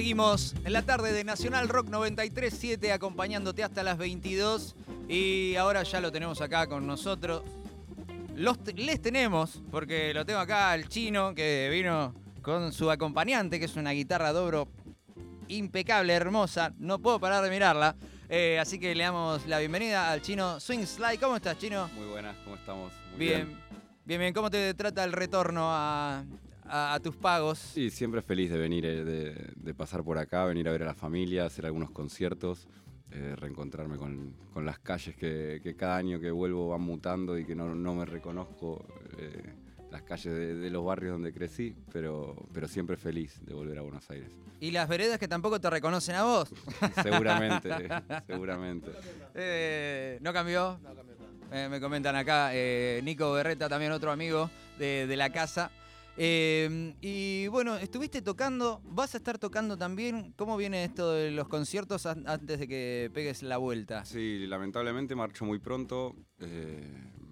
Seguimos en la tarde de Nacional Rock 93.7 acompañándote hasta las 22 y ahora ya lo tenemos acá con nosotros. Los les tenemos, porque lo tengo acá al chino que vino con su acompañante, que es una guitarra dobro impecable, hermosa. No puedo parar de mirarla. Eh, así que le damos la bienvenida al chino Swing Slide. ¿Cómo estás, chino? Muy buenas, ¿cómo estamos? Muy bien. bien. Bien, ¿Cómo te trata el retorno a, tus pagos? Sí, siempre feliz de venir, eh, de, pasar por acá, venir a ver a la familia, hacer algunos conciertos. Eh, reencontrarme con, las calles que, cada año que vuelvo van mutando y que no, me reconozco las calles de, los barrios donde crecí, pero, pero siempre feliz de volver a Buenos Aires. Y las veredas que tampoco te reconocen a vos. seguramente, seguramente. Eh, ¿No cambió? No cambió nada. me comentan acá, eh, Nico Berreta, también otro amigo de, la casa. Eh, y bueno, estuviste tocando, vas a estar tocando también. ¿Cómo viene esto de los conciertos antes de que pegues la vuelta? Sí, lamentablemente marcho muy pronto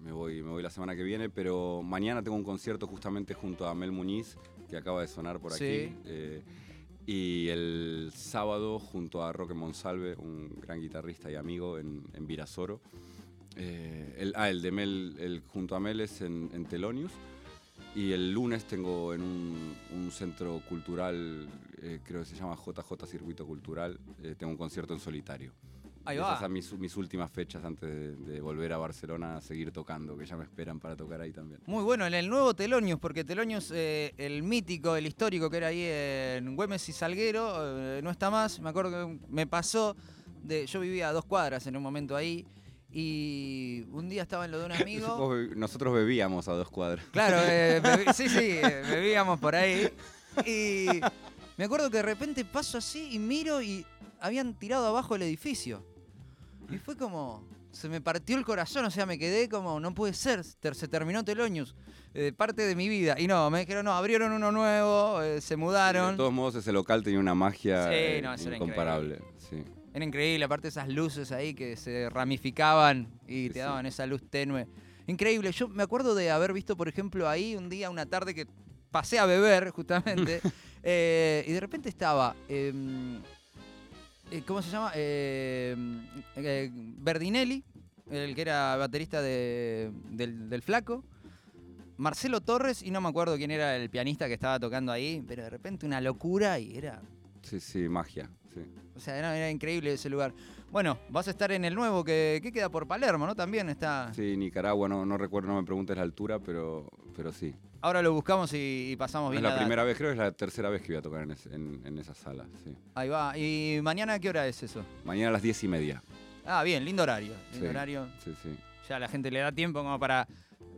me voy, me voy la semana que viene, pero mañana tengo un concierto justamente junto a Mel Muñiz, que acaba de sonar por aquí. Eh, y el sábado junto a Roque Monsalve, un gran guitarrista y amigo en, en Virasoro. Eh, el, ah, el de Mel, el, junto a Mel es en, en Telonius. Y el lunes tengo en un, centro cultural, eh, creo que se llama JJ Circuito Cultural, tengo un concierto en solitario. Ahí va. Esas son mis, últimas fechas antes de, volver a Barcelona a seguir tocando, que ya me esperan para tocar ahí también. Muy bueno, en el nuevo Telonius, porque Telonius, eh, el mítico, el histórico que era ahí en Güemes y Salguero, eh, no está más. Me acuerdo que me pasó, de, yo vivía a dos cuadras en un momento ahí. Y un día estaba en lo de un amigo. Nosotros bebíamos a dos cuadras. Claro, eh, sí, sí, bebíamos por ahí. Y me acuerdo que de repente paso así y miro y habían tirado abajo el edificio. Y fue como, se me partió el corazón, o sea, me quedé como, no puede ser, se terminó Telonius, eh, parte de mi vida. Y no, me dijeron, no, abrieron uno nuevo, eh, se mudaron. de todos modos, ese local tenía una magia eh, incomparable. Era increíble, aparte esas luces ahí que se ramificaban y te daban esa luz tenue. Increíble, yo me acuerdo de haber visto, por ejemplo, ahí un día, una tarde que pasé a beber, justamente, y de repente estaba em, eh, ¿Cómo se llama? Eh, eh, Berdinelli, el que era baterista del, Flaco. Marcelo Torres, y no me acuerdo quién era el pianista que estaba tocando ahí, pero de repente una locura y era. Sí, sí, magia. Sí. O sea, era, increíble ese lugar. Bueno, vas a estar en el nuevo que, queda por Palermo, ¿no? También está. Sí, Nicaragua, no, no recuerdo, no me preguntes la altura, pero, pero sí. Ahora lo buscamos y, pasamos bien. Es la, primera vez, creo que es la tercera vez que voy a tocar en, esa sala. Sí. Ahí va. ¿Y mañana a qué hora es eso? Mañana a las diez y media. Ah, bien, lindo horario. Lindo horario. Sí, sí. Ya la gente le da tiempo como para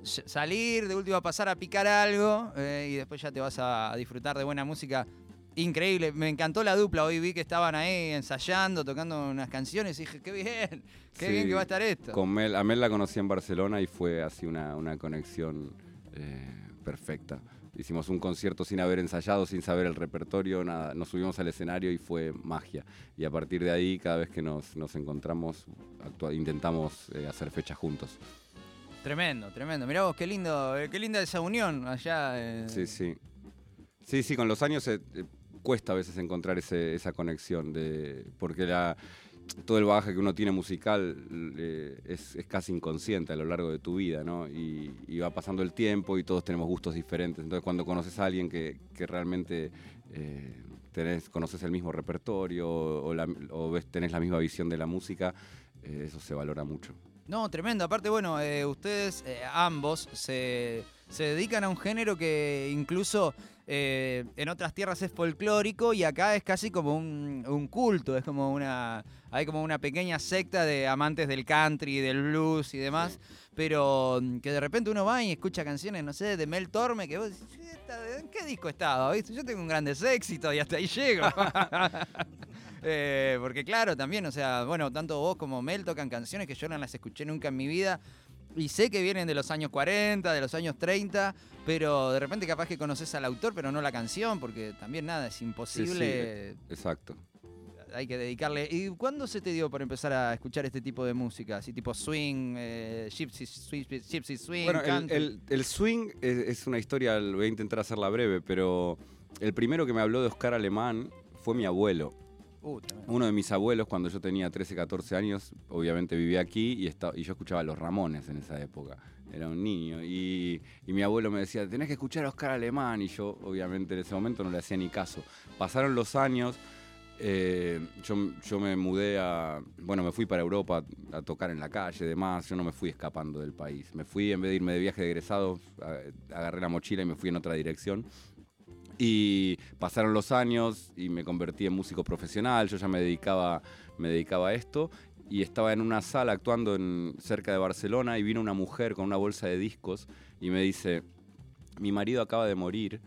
salir, de último a pasar a picar algo eh, y después ya te vas a, disfrutar de buena música. Increíble, me encantó la dupla. Hoy vi que estaban ahí ensayando, tocando unas canciones y dije, qué bien, qué bien que va a estar esto. Con Mel, a Mel la conocí en Barcelona y fue así una, una conexión. Eh, perfecta. Hicimos un concierto sin haber ensayado, sin saber el repertorio, nada. Nos subimos al escenario y fue magia. Y a partir de ahí, cada vez que nos, encontramos, intentamos eh, hacer fechas juntos. Tremendo, tremendo. Mirá vos, qué lindo, eh, qué linda esa unión allá. Sí, sí. Sí, sí, con los años eh, cuesta a veces encontrar esa conexión, de, porque todo el bagaje que uno tiene musical eh, es, casi inconsciente a lo largo de tu vida. Y, va pasando el tiempo y todos tenemos gustos diferentes. Entonces, cuando conoces a alguien que, realmente eh, conoces el mismo repertorio o, ves, tenés la misma visión de la música, eh, eso se valora mucho. No, tremendo. Aparte, bueno, ustedes ambos se, se dedican a un género que incluso eh, en otras tierras es folclórico y acá es casi como un, culto, es como una. Hay como una pequeña secta de amantes del country, del blues y demás, pero mm, que de repente uno va y escucha canciones, no sé, de Mel Torme, que vos decís, ¿en qué disco estaba? Yo tengo un grandes éxitos y hasta ahí llego. Eh, porque claro, también, o sea, bueno, tanto vos como Mel tocan canciones que yo no las escuché nunca en mi vida y sé que vienen de los años 40, de los años 30, pero de repente capaz que conoces al autor, pero no la canción, porque también nada, es imposible. exacto. Hay que dedicarle. ¿Y cuándo se te dio por empezar a escuchar este tipo de música? Así tipo swing, eh, gypsy, swing. Bueno, el, swing es, una historia, voy a intentar hacerla breve, pero el primero que me habló de Oscar Alemán fue mi abuelo. Uh. Uno de mis abuelos, cuando yo tenía 13, 14 años, obviamente vivía aquí y, esta- y yo escuchaba a los Ramones en esa época. Era un niño. Y, y mi abuelo me decía, tenés que escuchar a Oscar Alemán. Y yo, obviamente, en ese momento no le hacía ni caso. Pasaron los años. eh, yo, yo me mudé a. Bueno, me fui para Europa a, tocar en la calle, demás. Yo no me fui escapando del país. Me fui, en vez de irme de viaje de egresados, a- agarré la mochila y me fui en otra dirección. Y pasaron los años y me convertí en músico profesional. Yo ya me dedicaba, me dedicaba a esto. Y estaba en una sala actuando cerca de Barcelona y vino una mujer con una bolsa de discos y me dice, mi marido acaba de morir,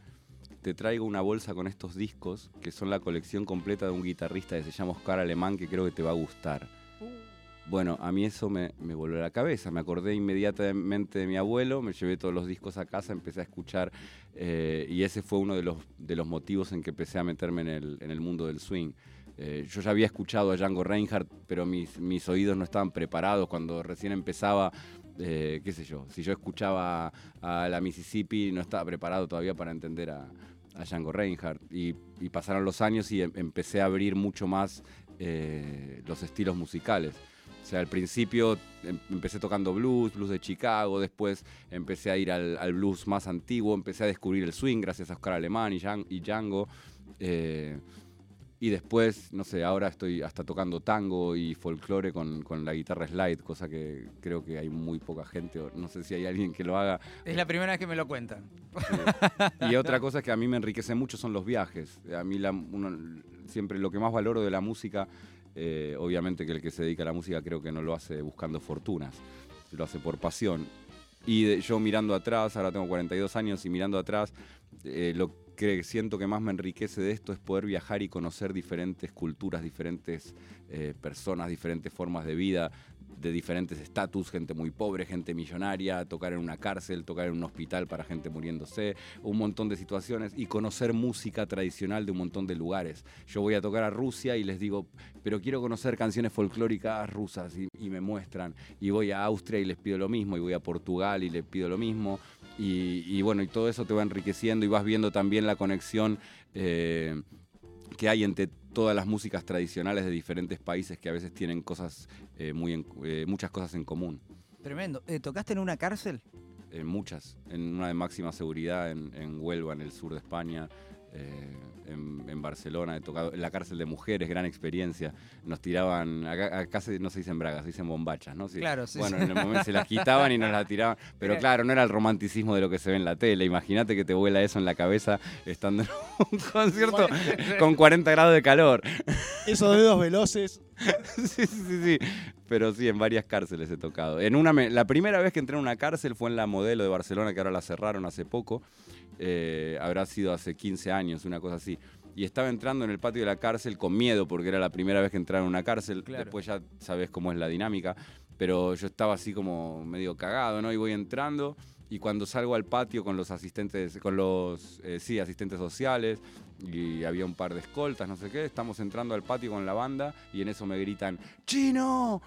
te traigo una bolsa con estos discos que son la colección completa de un guitarrista que se llama Oscar Alemán que creo que te va a gustar. Bueno, a mí eso me, me volvió a la cabeza. Me acordé inmediatamente de mi abuelo, me llevé todos los discos a casa, empecé a escuchar eh, y ese fue uno de los, motivos en que empecé a meterme en el, mundo del swing. Eh, yo ya había escuchado a Django Reinhardt, pero mis, oídos no estaban preparados cuando recién empezaba, eh, qué sé yo, si yo escuchaba a la Mississippi no estaba preparado todavía para entender a, a Django Reinhardt. Y, pasaron los años y em- empecé a abrir mucho más los estilos musicales. O sea, al principio em- empecé tocando blues, blues de Chicago, después empecé a ir al, al blues más antiguo, empecé a descubrir el swing gracias a Oscar Alemán y, Jan- y Django. eh, y después, no sé, ahora estoy hasta tocando tango y folclore con, con la guitarra slide, cosa que creo que hay muy poca gente, no sé si hay alguien que lo haga. Es la primera vez que me lo cuentan. Y otra cosa que a mí me enriquece mucho son los viajes. A mí la- uno- siempre lo que más valoro de la música, eh, obviamente que el que se dedica a la música creo que no lo hace buscando fortunas, lo hace por pasión. Y yo mirando atrás, ahora tengo 42 años y mirando atrás, eh, lo que siento que más me enriquece de esto es poder viajar y conocer diferentes culturas, diferentes eh, personas, diferentes formas de vida, de diferentes estatus, gente muy pobre, gente millonaria, tocar en una cárcel, tocar en un hospital para gente muriéndose, un montón de situaciones y conocer música tradicional de un montón de lugares. Yo voy a tocar a Rusia y les digo, pero quiero conocer canciones folclóricas rusas y, me muestran. Y voy a Austria y les pido lo mismo, y voy a Portugal y les pido lo mismo. Y, y bueno, y todo eso te va enriqueciendo y vas viendo también la conexión eh, que hay entre todas las músicas tradicionales de diferentes países que a veces tienen cosas eh, muy en- eh, muchas cosas en común. Tremendo. Eh, ¿Tocaste en una cárcel? En muchas, en una de máxima seguridad en, en Huelva, en el sur de España, eh, en, en Barcelona, he tocado en la cárcel de mujeres, gran experiencia. Nos tiraban, acá, acá se- no se dicen bragas, se dicen bombachas, ¿no? Sí. Claro, sí, Bueno, sí. en el momento se las quitaban y nos las tiraban. Pero Era- claro, no era el romanticismo de lo que se ve en la tele. Imagínate que te vuela eso en la cabeza estando en un concierto con 40 grados de calor. Esos dedos veloces. sí, sí, sí, sí. Pero sí, en varias cárceles he tocado. En una me- la primera vez que entré en una cárcel fue en la Modelo de Barcelona, que ahora la cerraron hace poco. Eh, habrá sido hace 15 años, una cosa así. Y estaba entrando en el patio de la cárcel con miedo, porque era la primera vez que entraba en una cárcel. Claro. Después ya sabes cómo es la dinámica. Pero yo estaba así como medio cagado, ¿no? Y voy entrando. Y cuando salgo al patio con los asistentes, con los, eh, sí, asistentes sociales, y había un par de escoltas, no sé qué, estamos entrando al patio con la banda y en eso me gritan, ¡Chino!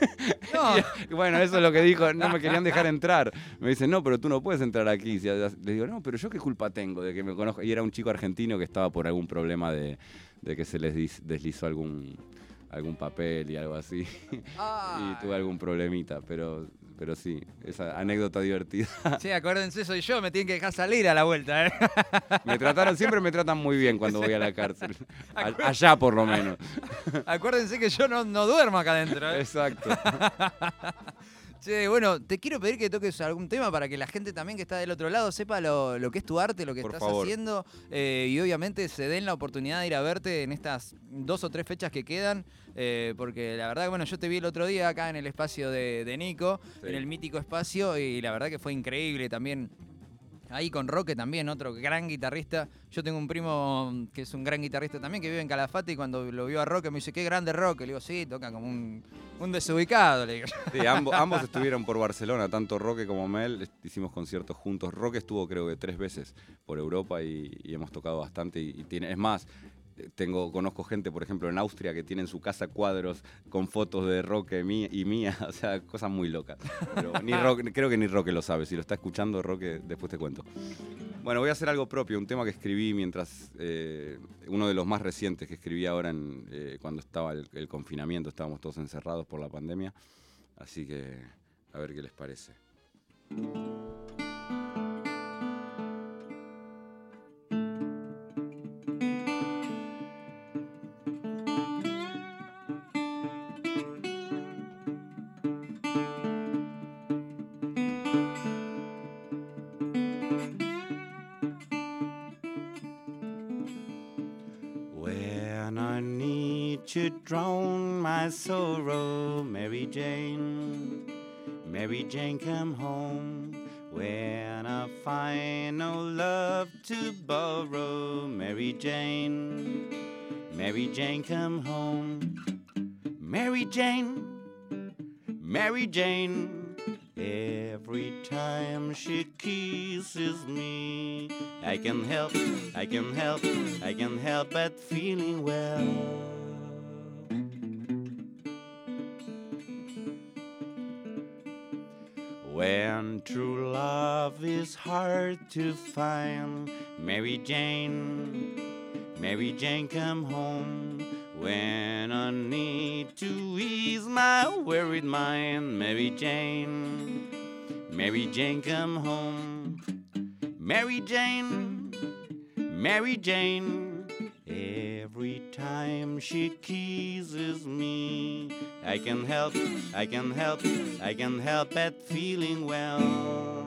No. Y bueno, eso es lo que dijo, no me querían dejar entrar. Me dicen, no, pero tú no puedes entrar aquí. Les digo, no, pero yo qué culpa tengo de que me conozco. Y era un chico argentino que estaba por algún problema de, de que se les deslizó algún, algún papel y algo así. Ah. Y tuve algún problemita, pero, pero sí, esa anécdota divertida. Sí, acuérdense, soy yo, me tienen que dejar salir a la vuelta. ¿eh? Me trataron, siempre me tratan muy bien cuando voy a la cárcel. Allá por lo menos. Acuérdense que yo no, no duermo acá adentro. ¿eh? Exacto. Che, bueno, te quiero pedir que toques algún tema para que la gente también que está del otro lado sepa lo, lo que es tu arte, lo que Por estás favor. haciendo eh, y obviamente se den la oportunidad de ir a verte en estas dos o tres fechas que quedan, eh, porque la verdad que bueno, yo te vi el otro día acá en el espacio de, de Nico, Sí. en el mítico espacio y la verdad que fue increíble también. Ahí con Roque también, otro gran guitarrista. Yo tengo un primo que es un gran guitarrista también que vive en Calafate y cuando lo vio a Roque me dice, qué grande Roque. Le digo, sí, toca como un, un desubicado. Sí, ambos, estuvieron por Barcelona, tanto Roque como Mel. Hicimos conciertos juntos. Roque estuvo creo que tres veces por Europa y, hemos tocado bastante. Y, y es más, tengo, conozco gente, por ejemplo, en Austria que tiene en su casa cuadros con fotos de Roque y mía. O sea, cosas muy locas. Pero ni Roque- creo que ni Roque lo sabe. Si lo está escuchando, Roque, después te cuento. Bueno, voy a hacer algo propio, un tema que escribí mientras, eh, uno de los más recientes que escribí ahora en, eh, cuando estaba el, el confinamiento, estábamos todos encerrados por la pandemia, así que a ver qué les parece. Sorrow, Mary Jane, Mary Jane, come home. When I find no love to borrow, Mary Jane, Mary Jane, come home. Mary Jane, Mary Jane. Every time she kisses me, I can help, I can help, I can help but feeling well. When true love is hard to find, Mary Jane, Mary Jane, come home. When I need to ease my worried mind, Mary Jane, Mary Jane, come home. Mary Jane, Mary Jane. Every time she kisses me, I can help, I can help, I can help but feeling well.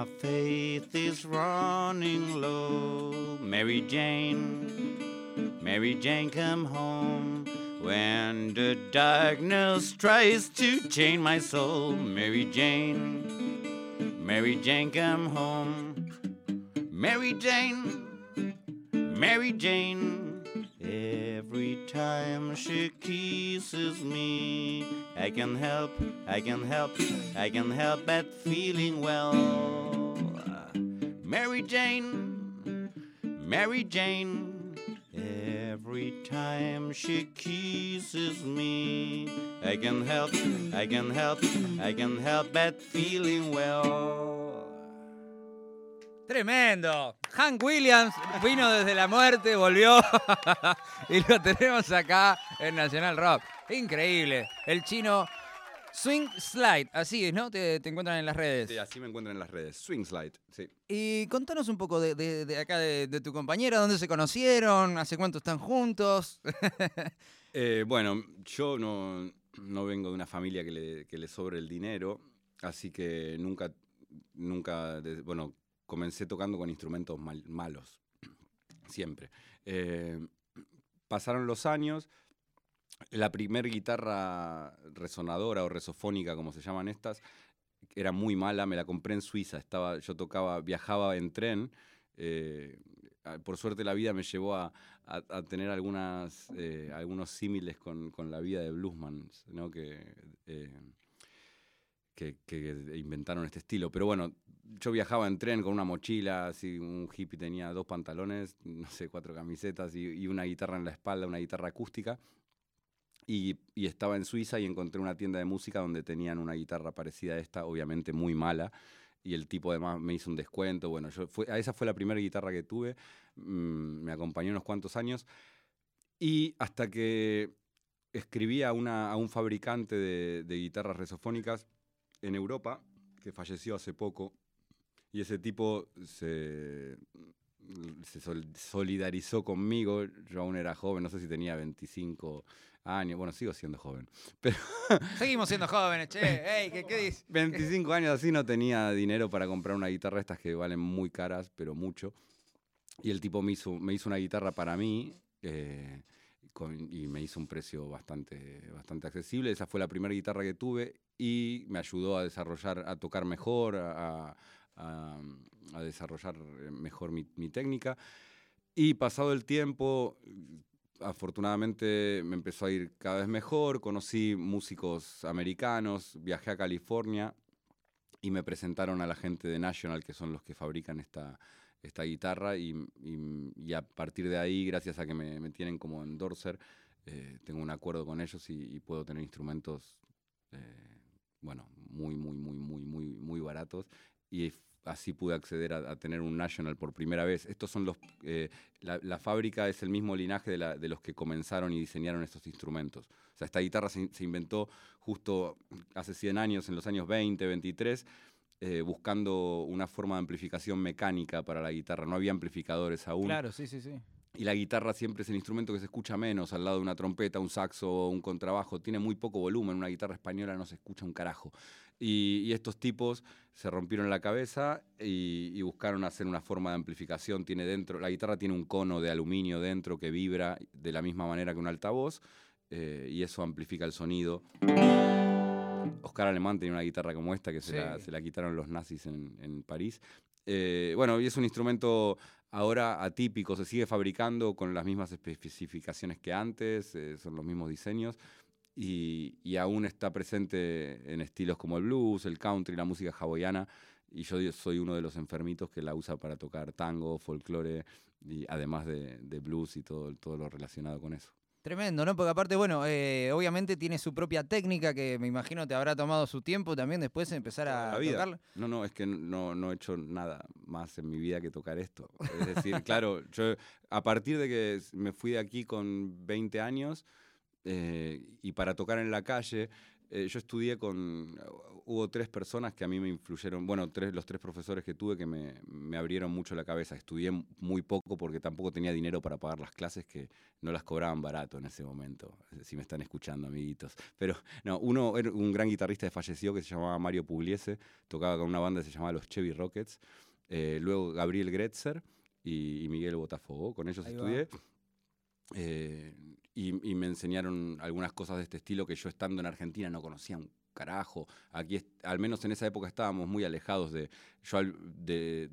My faith is running low, Mary Jane, Mary Jane, come home. When the darkness tries to chain my soul, Mary Jane, Mary Jane, come home. Mary Jane, Mary Jane. Every time she kisses me, I can help, I can help, I can help but feeling well. Mary Jane, Mary Jane. Every time she kisses me, I can help, I can help, I can help but feeling well. Tremendo. Hank Williams vino desde la muerte, volvió y lo tenemos acá en Nacional Rock. Increíble. El chino Swing Slide, así es, ¿no? Te, te encuentran en las redes. Sí, así me encuentran en las redes. Swing Slide, sí. Y contanos un poco de, de- de acá de, de tu compañera, dónde se conocieron, hace cuánto están juntos. Eh, bueno, yo no, no vengo de una familia que le, que le sobre el dinero, así que nunca, nunca, bueno, comencé tocando con instrumentos mal- malos, siempre. Eh, pasaron los años, la primer guitarra resonadora o resofónica, como se llaman estas, era muy mala, me la compré en Suiza, estaba, yo tocaba, viajaba en tren, eh, a- por suerte la vida me llevó a, a- a tener algunas, eh, algunos símiles con, con la vida de Bluesman, ¿no? que, eh, que, que inventaron este estilo. Pero bueno, yo viajaba en tren con una mochila, así un hippie tenía dos pantalones, no sé, cuatro camisetas y, y una guitarra en la espalda, una guitarra acústica. Y, estaba en Suiza y encontré una tienda de música donde tenían una guitarra parecida a esta, obviamente muy mala. Y el tipo además me hizo un descuento. Bueno, yo esa fue la primera guitarra que tuve. mm, me acompañó unos cuantos años. Y hasta que escribí a, una, a un fabricante de, de guitarras resofónicas en Europa, que falleció hace poco, y ese tipo se, se solidarizó conmigo. Yo aún era joven, no sé si tenía 25 años. Bueno, sigo siendo joven. Pero Seguimos siendo jóvenes, che. Ey, ¿qué, dices? 25 años así no tenía dinero para comprar una guitarra estas que valen muy caras, pero mucho. Y el tipo me hizo, me hizo una guitarra para mí. Eh, y me hizo un precio bastante, bastante accesible. Esa fue la primera guitarra que tuve y me ayudó a desarrollar, a tocar mejor, a, desarrollar mejor mi, técnica. Y pasado el tiempo, afortunadamente me empezó a ir cada vez mejor, conocí músicos americanos, viajé a California y me presentaron a la gente de National, que son los que fabrican esta, esta guitarra y, a partir de ahí, gracias a que me, tienen como endorser, eh, tengo un acuerdo con ellos y, puedo tener instrumentos, eh, bueno, muy, muy, muy, muy, muy, muy baratos y así pude acceder a, tener un National por primera vez. Estos son los, eh, la, fábrica es el mismo linaje de, de, los que comenzaron y diseñaron estos instrumentos. O sea, esta guitarra se, se inventó justo hace 100 años, en los años 20, 23 eh, buscando una forma de amplificación mecánica para la guitarra. No había amplificadores aún. Claro, sí, sí, sí. Y la guitarra siempre es el instrumento que se escucha menos al lado de una trompeta, un saxo un contrabajo. Tiene muy poco volumen. Una guitarra española no se escucha un carajo. Y, estos tipos se rompieron la cabeza y, buscaron hacer una forma de amplificación. Tiene dentro, la guitarra tiene un cono de aluminio dentro que vibra de la misma manera que un altavoz eh, y eso amplifica el sonido. Oscar Alemán tenía una guitarra como esta que se, la, quitaron los nazis en, París. Eh, bueno, y es un instrumento ahora atípico, se sigue fabricando con las mismas especificaciones que antes, eh, son los mismos diseños. Y, aún está presente en estilos como el blues, el country, la música hawaiana. Y yo soy uno de los enfermitos que la usa para tocar tango, folclore, y además de, blues y todo, todo lo relacionado con eso. Tremendo, ¿no? Porque aparte, bueno, eh, obviamente tiene su propia técnica que me imagino te habrá tomado su tiempo también después de empezar a tocarla. No, no, es que no, no he hecho nada más en mi vida que tocar esto. Es decir, claro, yo a partir de que me fui de aquí con 20 años eh, y para tocar en la calle, eh, yo estudié con, hubo tres personas que a mí me influyeron, bueno, tres, los tres profesores que tuve que me, me, abrieron mucho la cabeza. Estudié muy poco porque tampoco tenía dinero para pagar las clases que no las cobraban barato en ese momento, si me están escuchando, amiguitos. Pero no, uno era un gran guitarrista que falleció que se llamaba Mario Pugliese, tocaba con una banda que se llamaba los Chevy Rockets. Eh, luego Gabriel Gretzer y, Miguel Botafogo, con ellos estudié. Eh, y, me enseñaron algunas cosas de este estilo que yo estando en Argentina no conocía un carajo. Aquí, al menos en esa época, estábamos muy alejados de. Yo, de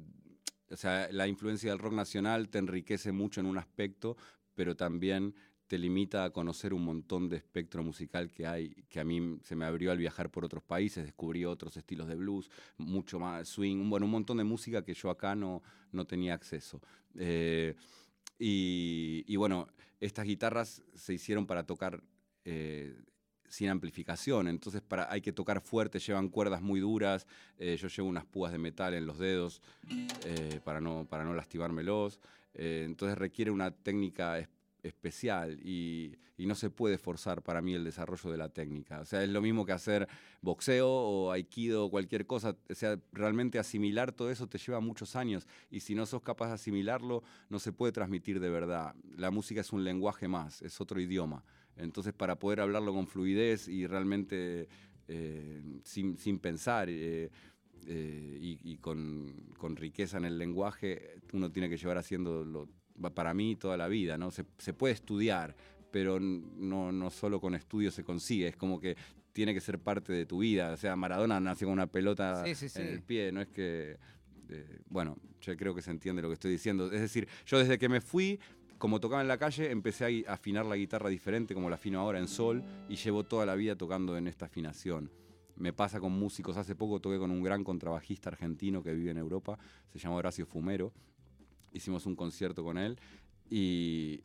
o sea, la influencia del rock nacional te enriquece mucho en un aspecto, pero también te limita a conocer un montón de espectro musical que hay, que a mí se me abrió al viajar por otros países, descubrí otros estilos de blues, mucho más swing, bueno, un montón de música que yo acá no, no tenía acceso. Eh, y, bueno, estas guitarras se hicieron para tocar eh, sin amplificación, entonces para, hay que tocar fuerte, llevan cuerdas muy duras, eh, yo llevo unas púas de metal en los dedos eh, para, no, para no lastimármelos, entonces requiere una técnica especial y, no se puede forzar para mí el desarrollo de la técnica. O sea, es lo mismo que hacer boxeo o aikido o cualquier cosa. O sea, realmente asimilar todo eso te lleva muchos años y si no sos capaz de asimilarlo, no se puede transmitir de verdad. La música es un lenguaje más, es otro idioma. Entonces, para poder hablarlo con fluidez y realmente eh, sin, pensar, eh, eh, y, con, con, riqueza en el lenguaje, uno tiene que llevar haciéndolo para mí toda la vida, ¿no? Se, puede estudiar, pero no, no solo con estudio se consigue, es como que tiene que ser parte de tu vida. O sea, Maradona nació con una pelota en el pie, no es que... Eh, bueno, yo creo que se entiende lo que estoy diciendo. Es decir, yo desde que me fui, como tocaba en la calle, empecé a afinar la guitarra diferente, como la afino ahora en sol, y llevo toda la vida tocando en esta afinación. Me pasa con músicos. Hace poco toqué con un gran contrabajista argentino que vive en Europa, se llama Horacio Fumero, hicimos un concierto con él y,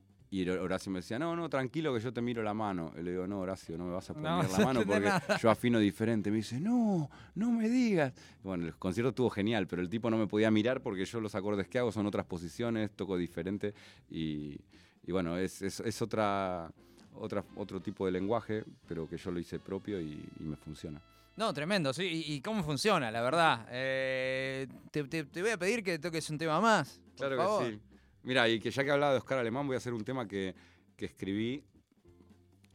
Horacio me decía, no, no, tranquilo que yo te miro la mano. Y le digo, no, Horacio, no me vas a poner la mano porque yo afino diferente. Me dice, no, no me digas. Bueno, el concierto estuvo genial, pero el tipo no me podía mirar porque yo los acordes que hago son otras posiciones, toco diferente y, bueno, es, es, otra, otra, otro tipo de lenguaje, pero que yo lo hice propio y me funciona. No, tremendo, sí. ¿Y, y cómo funciona, la verdad? Eh, te, te- te voy a pedir que toques un tema más. por Claro favor. que sí. Mira, y que ya que hablaba de Oscar Alemán, voy a hacer un tema que, que escribí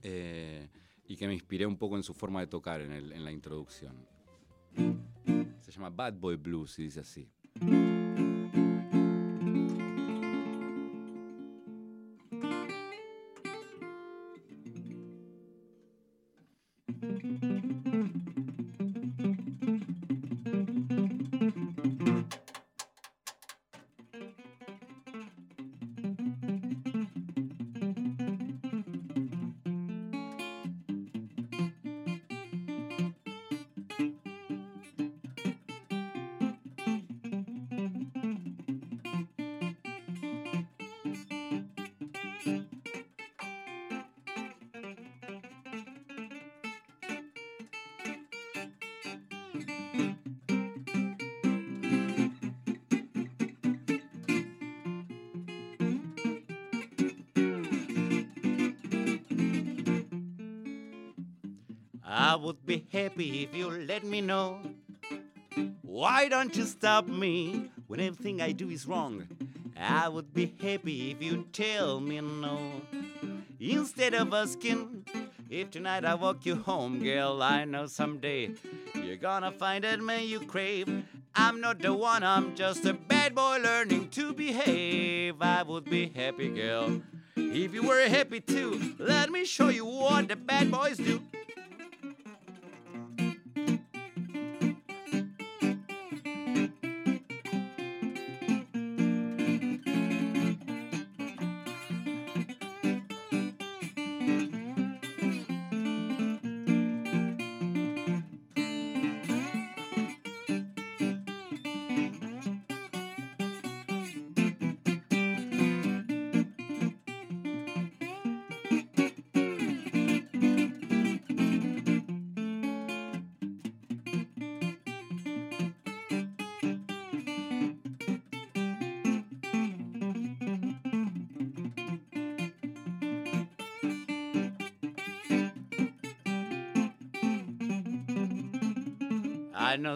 eh, y que me inspiré un poco en su forma de tocar en, el- en la introducción. Se llama Bad Boy Blues y dice así. Would be happy if you let me know. Why don't you stop me when everything I do is wrong? I would be happy if you tell me no. Instead of asking if tonight I walk you home, girl, I know someday you're gonna find that man you crave. I'm not the one, I'm just a bad boy learning to behave. I would be happy, girl. If you were happy too, let me show you what the bad boys do.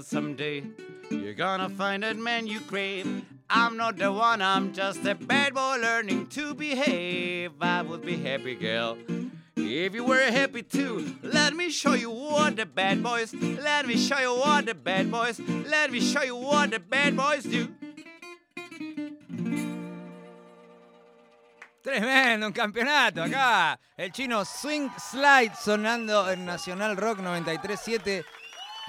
Someday you're gonna find that man you crave. I'm not the one, I'm just a bad boy learning to behave. I would be happy, girl. If you were happy too, let me show you what the bad boys, let me show you what the bad boys, let me show you what the bad boys do. Tremendo, un campeonato acá. El chino Swing Slide sonando en Nacional Rock 93.7.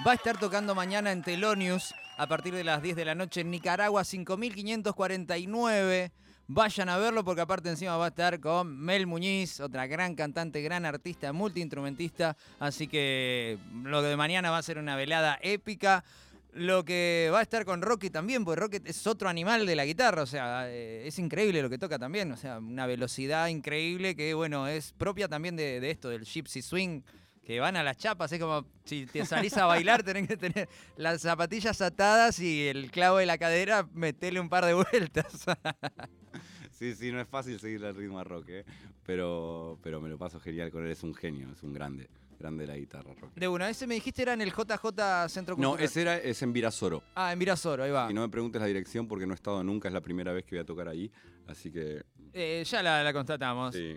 Va a estar tocando mañana en Telonius a partir de las 10 de la noche en Nicaragua 5549. Vayan a verlo porque aparte encima va a estar con Mel Muñiz, otra gran cantante, gran artista, multiinstrumentista. Así que lo de mañana va a ser una velada épica. Lo que va a estar con Rocket también, porque Rocket es otro animal de la guitarra, o sea, eh, es increíble lo que toca también, o sea, una velocidad increíble que, bueno, es propia también de, de esto, del gypsy swing, que van a las chapas, es como si te salís a bailar, tenés que tener las zapatillas atadas y el clavo de la cadera, metele un par de vueltas. Sí, sí, no es fácil seguir el ritmo a rock, ¿eh? pero, pero me lo paso genial con él, es un genio, es un grande, grande de la guitarra rock. De una, ese me dijiste era en el JJ Centro No, Cultural. ese era, es en Virasoro. Ah, en Virasoro, ahí va. Y no me preguntes la dirección porque no he estado nunca, es la primera vez que voy a tocar ahí, así que Eh, ya la, la constatamos. sí,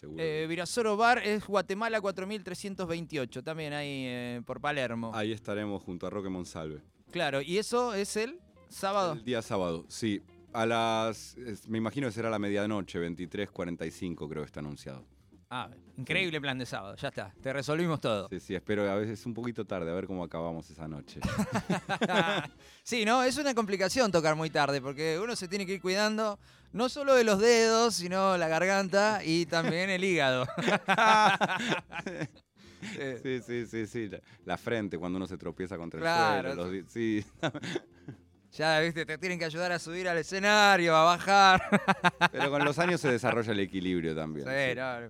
seguro. Eh, Virasoro Bar es Guatemala 4328, también ahí eh, por Palermo. Ahí estaremos junto a Roque Monsalve. Claro, y eso es el sábado. El día sábado, sí. A las, me imagino que será la medianoche, 23.45 creo que está anunciado. Ah, increíble plan de sábado, ya está, te resolvimos todo. Sí, sí, espero a veces un poquito tarde, a ver cómo acabamos esa noche. sí, no, es una complicación tocar muy tarde porque uno se tiene que ir cuidando no solo de los dedos, sino la garganta y también el hígado. Sí, sí, sí, sí. La, la frente cuando uno se tropieza contra Claro. el suelo. los sí. ya, viste, te tienen que ayudar a subir al escenario, a bajar. Pero con los años se desarrolla el equilibrio también. Sí, sí. no, no.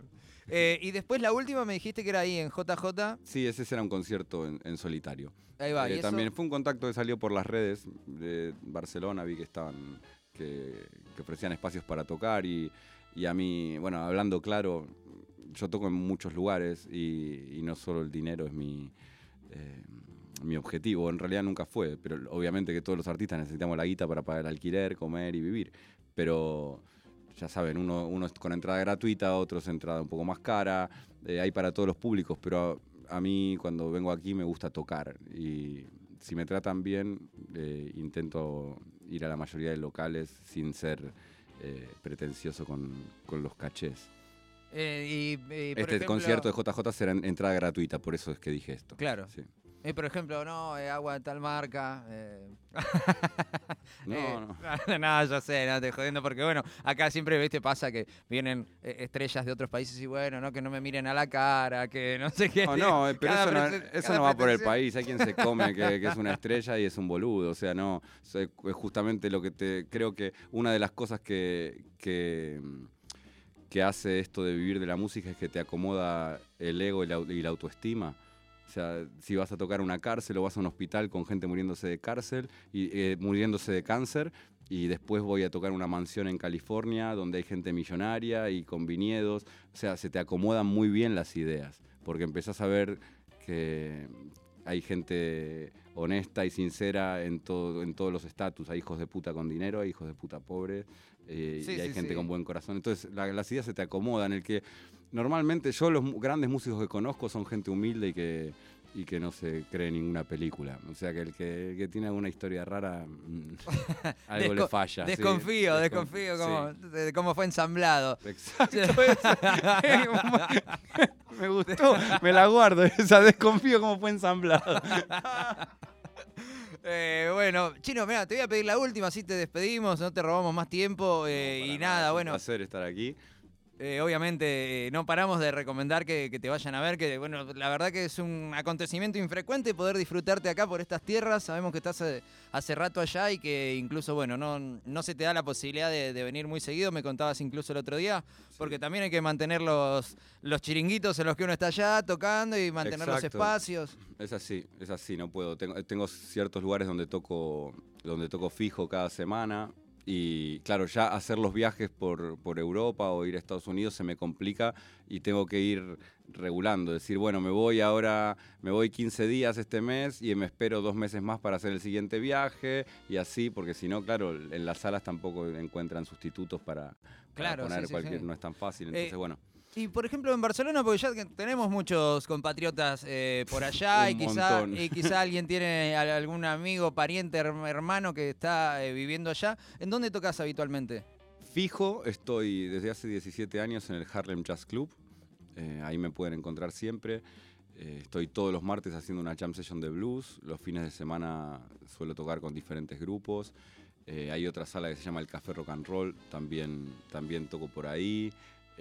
Eh, y después la última me dijiste que era ahí en JJ. Sí, ese será un concierto en, en solitario. Ahí va, Eh, y eso- también fue un contacto que salió por las redes de Barcelona, vi que estaban, que, que ofrecían espacios para tocar y, y a mí, bueno, hablando claro, yo toco en muchos lugares y, y no solo el dinero es mi, eh, mi objetivo. En realidad nunca fue, pero obviamente que todos los artistas necesitamos la guita para pagar el alquiler, comer y vivir. Pero ya saben, uno, uno con entrada gratuita, otros entrada un poco más cara, eh, hay para todos los públicos, pero a, a mí cuando vengo aquí me gusta tocar y si me tratan bien, eh, intento ir a la mayoría de locales sin ser eh, pretencioso con, con los cachés. Eh, y, y, por Este ejemplo- concierto de JJ será en- entrada gratuita, por eso es que dije esto. Claro. Sí. Eh, por ejemplo, no, eh, agua de tal marca. eh. No, Eh, no. no, yo sé, no te jodiendo, porque bueno, acá siempre viste pasa que vienen estrellas de otros países y bueno, no que no me miren a la cara, que no sé qué. No, no, pero eso no, eso no va por el país. Hay quien se come que, que es una estrella y es un boludo. O sea, no. Es justamente lo que te. Creo que una de las cosas que, que, que hace esto de vivir de la música es que te acomoda el ego y la, au- y la autoestima. O sea, si vas a tocar una cárcel o vas a un hospital con gente muriéndose de cárcel y eh, muriéndose de cáncer, y después voy a tocar una mansión en California donde hay gente millonaria y con viñedos. O sea, se te acomodan muy bien las ideas, porque empezás a ver que hay gente honesta y sincera en, todo, en todos los estatus. Hay hijos de puta con dinero, hay hijos de puta pobres, eh, Sí, y hay sí, gente sí. con buen corazón. Entonces, la- las ideas se te acomodan. El que normalmente yo los grandes músicos que conozco son gente humilde y que y que no se cree ninguna película. O sea que el que, el que tiene alguna historia rara, mm, algo le falla. sí. Desconfío, Descon- desconfío sí. cómo, de cómo fue ensamblado. Exacto. me gustó, me la guardo. Esa desconfío cómo fue ensamblado. Eh, bueno, Chino, mira, te voy a pedir la última, así te despedimos, no te robamos más tiempo. eh, y nada, bueno, Un placer estar aquí. Eh, obviamente eh, no paramos de recomendar que, que te vayan a ver, que bueno, la verdad que es un acontecimiento infrecuente poder disfrutarte acá por estas tierras. Sabemos que estás hace, hace rato allá y que incluso, bueno, no, no se te da la posibilidad de, de venir muy seguido, me contabas incluso el otro día, porque también hay que mantener los, los chiringuitos en los que uno está allá tocando y mantener los espacios. Es así, es así, no puedo. Tengo, tengo ciertos lugares donde toco, donde toco fijo cada semana. Y claro, ya hacer los viajes por, por Europa o ir a Estados Unidos se me complica y tengo que ir regulando. Decir, bueno, me voy ahora, me voy 15 días este mes y me espero dos meses más para hacer el siguiente viaje y así, porque si no, claro, en las salas tampoco encuentran sustitutos para, para Claro, poner sí, sí, cualquier, sí. no es tan fácil. Entonces, Eh, bueno. Y por ejemplo en Barcelona, porque ya tenemos muchos compatriotas eh, por allá y quizá, montón. y quizá alguien tiene algún amigo, pariente, herm- hermano que está eh, viviendo allá. ¿En dónde tocas habitualmente? Fijo, estoy desde hace 17 años en el Harlem Jazz Club. Eh, ahí me pueden encontrar siempre. Estoy todos los martes haciendo una jam session de blues. Los fines de semana suelo tocar con diferentes grupos. Hay otra sala que se llama el Café Rock and Roll. También, también toco por ahí.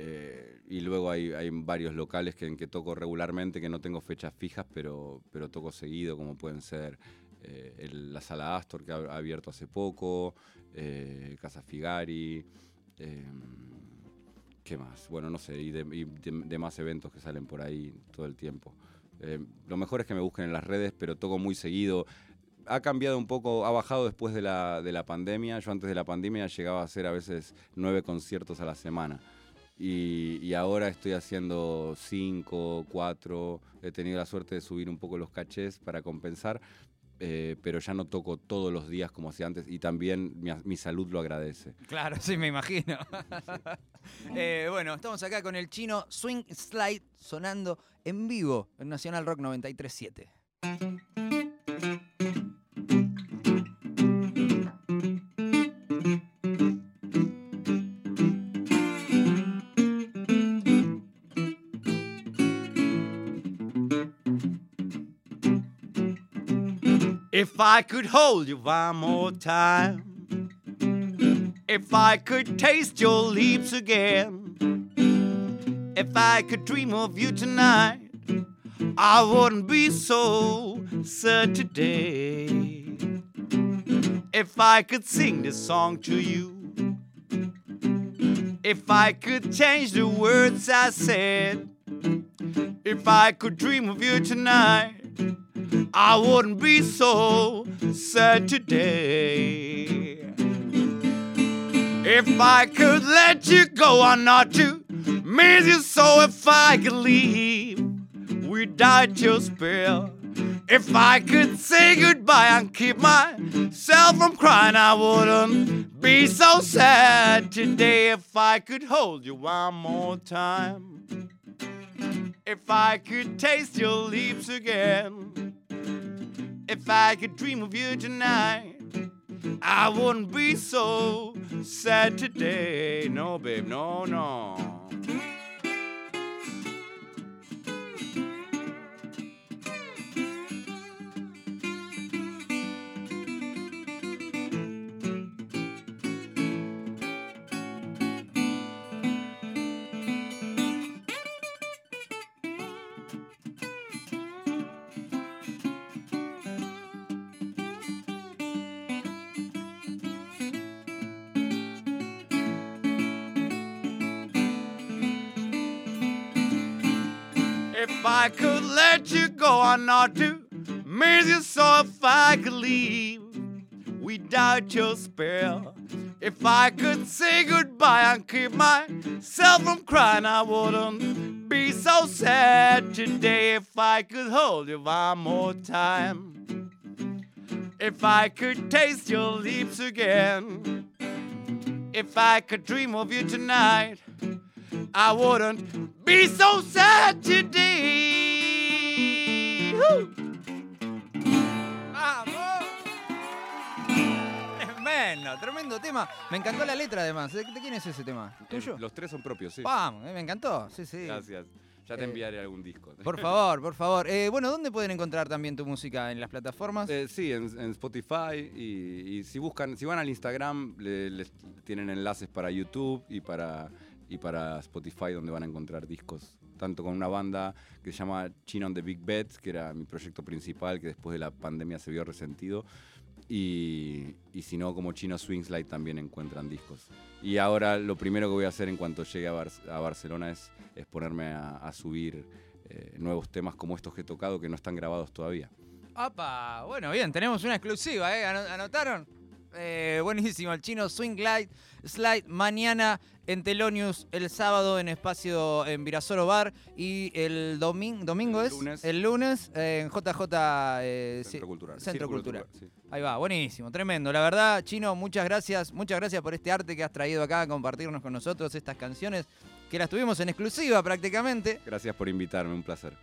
Eh, y luego hay, varios locales que, en que toco regularmente, que no tengo fechas fijas, pero, pero toco seguido, como pueden ser eh, la sala Astor, que ha abierto hace poco, eh, Casa Figari, eh, ¿qué más? Bueno, no sé, y, de, de- más eventos que salen por ahí todo el tiempo. Eh, lo mejor es que me busquen en las redes, pero toco muy seguido. Ha cambiado un poco, ha bajado después de la, de la pandemia. Yo antes de la pandemia llegaba a hacer a veces nueve conciertos a la semana. Y, ahora estoy haciendo cinco, cuatro. He tenido la suerte de subir un poco los cachés para compensar, eh, pero ya no toco todos los días como hacía antes y también mi, mi salud lo agradece. Claro, sí, me imagino. Eh, bueno, estamos acá con el chino Swing Slide sonando en vivo en Nacional Rock 937. If I could hold you one more time, if I could taste your lips again, if I could dream of you tonight, I wouldn't be so sad today. If I could sing this song to you, if I could change the words I said, if I could dream of you tonight. I wouldn't be so sad today. If I could let you go or not to miss you so if I could leave we without your spell. If I could say goodbye and keep myself from crying, I wouldn't be so sad today. If I could hold you one more time, if I could taste your lips again, if I could dream of you tonight, I wouldn't be so sad today. No, babe, no, no. If I could let you go, I not miss you. So if I could leave without your spell, if I could say goodbye and keep myself from crying, I wouldn't be so sad today. If I could hold you one more time, if I could taste your lips again, if I could dream of you tonight. I wouldn't be so sad today. Woo! ¡Vamos! Tremendo, tremendo tema. Me encantó la letra además. ¿De, de quién es ese tema? ¿Tuyo? Los tres son propios, sí. Vamos, eh, me encantó. Sí, sí. Gracias. Ya te Eh, enviaré algún disco. Por favor, por favor. Eh, bueno, ¿dónde pueden encontrar también tu música? ¿En las plataformas? Eh, sí, en, en Spotify y, y si buscan, si van al Instagram, le- les tienen enlaces para YouTube y para, y para Spotify donde van a encontrar discos, tanto con una banda que se llama Chino on the Big Bets, que era mi proyecto principal, que después de la pandemia se vio resentido, y, y si no, como Chino Swingslide también encuentran discos. Y ahora lo primero que voy a hacer en cuanto llegue a, Bar- a Barcelona es, es ponerme a, a subir eh, nuevos temas como estos que he tocado que no están grabados todavía. ¡Apa! Bueno, bien, tenemos una exclusiva, ¿eh? Ano- ¿Anotaron? Eh, buenísimo, el chino Swing Glide Slide mañana en Telonius, el sábado en espacio en Virasoro Bar y el domingo, ¿domingo es? Lunes. El lunes eh, en JJ eh, Centro Cultural. Centro Círculo Cultural. sí. Ahí va, buenísimo, tremendo. La verdad, Chino, muchas gracias, muchas gracias por este arte que has traído acá a compartirnos con nosotros estas canciones que las tuvimos en exclusiva prácticamente. Gracias por invitarme, un placer.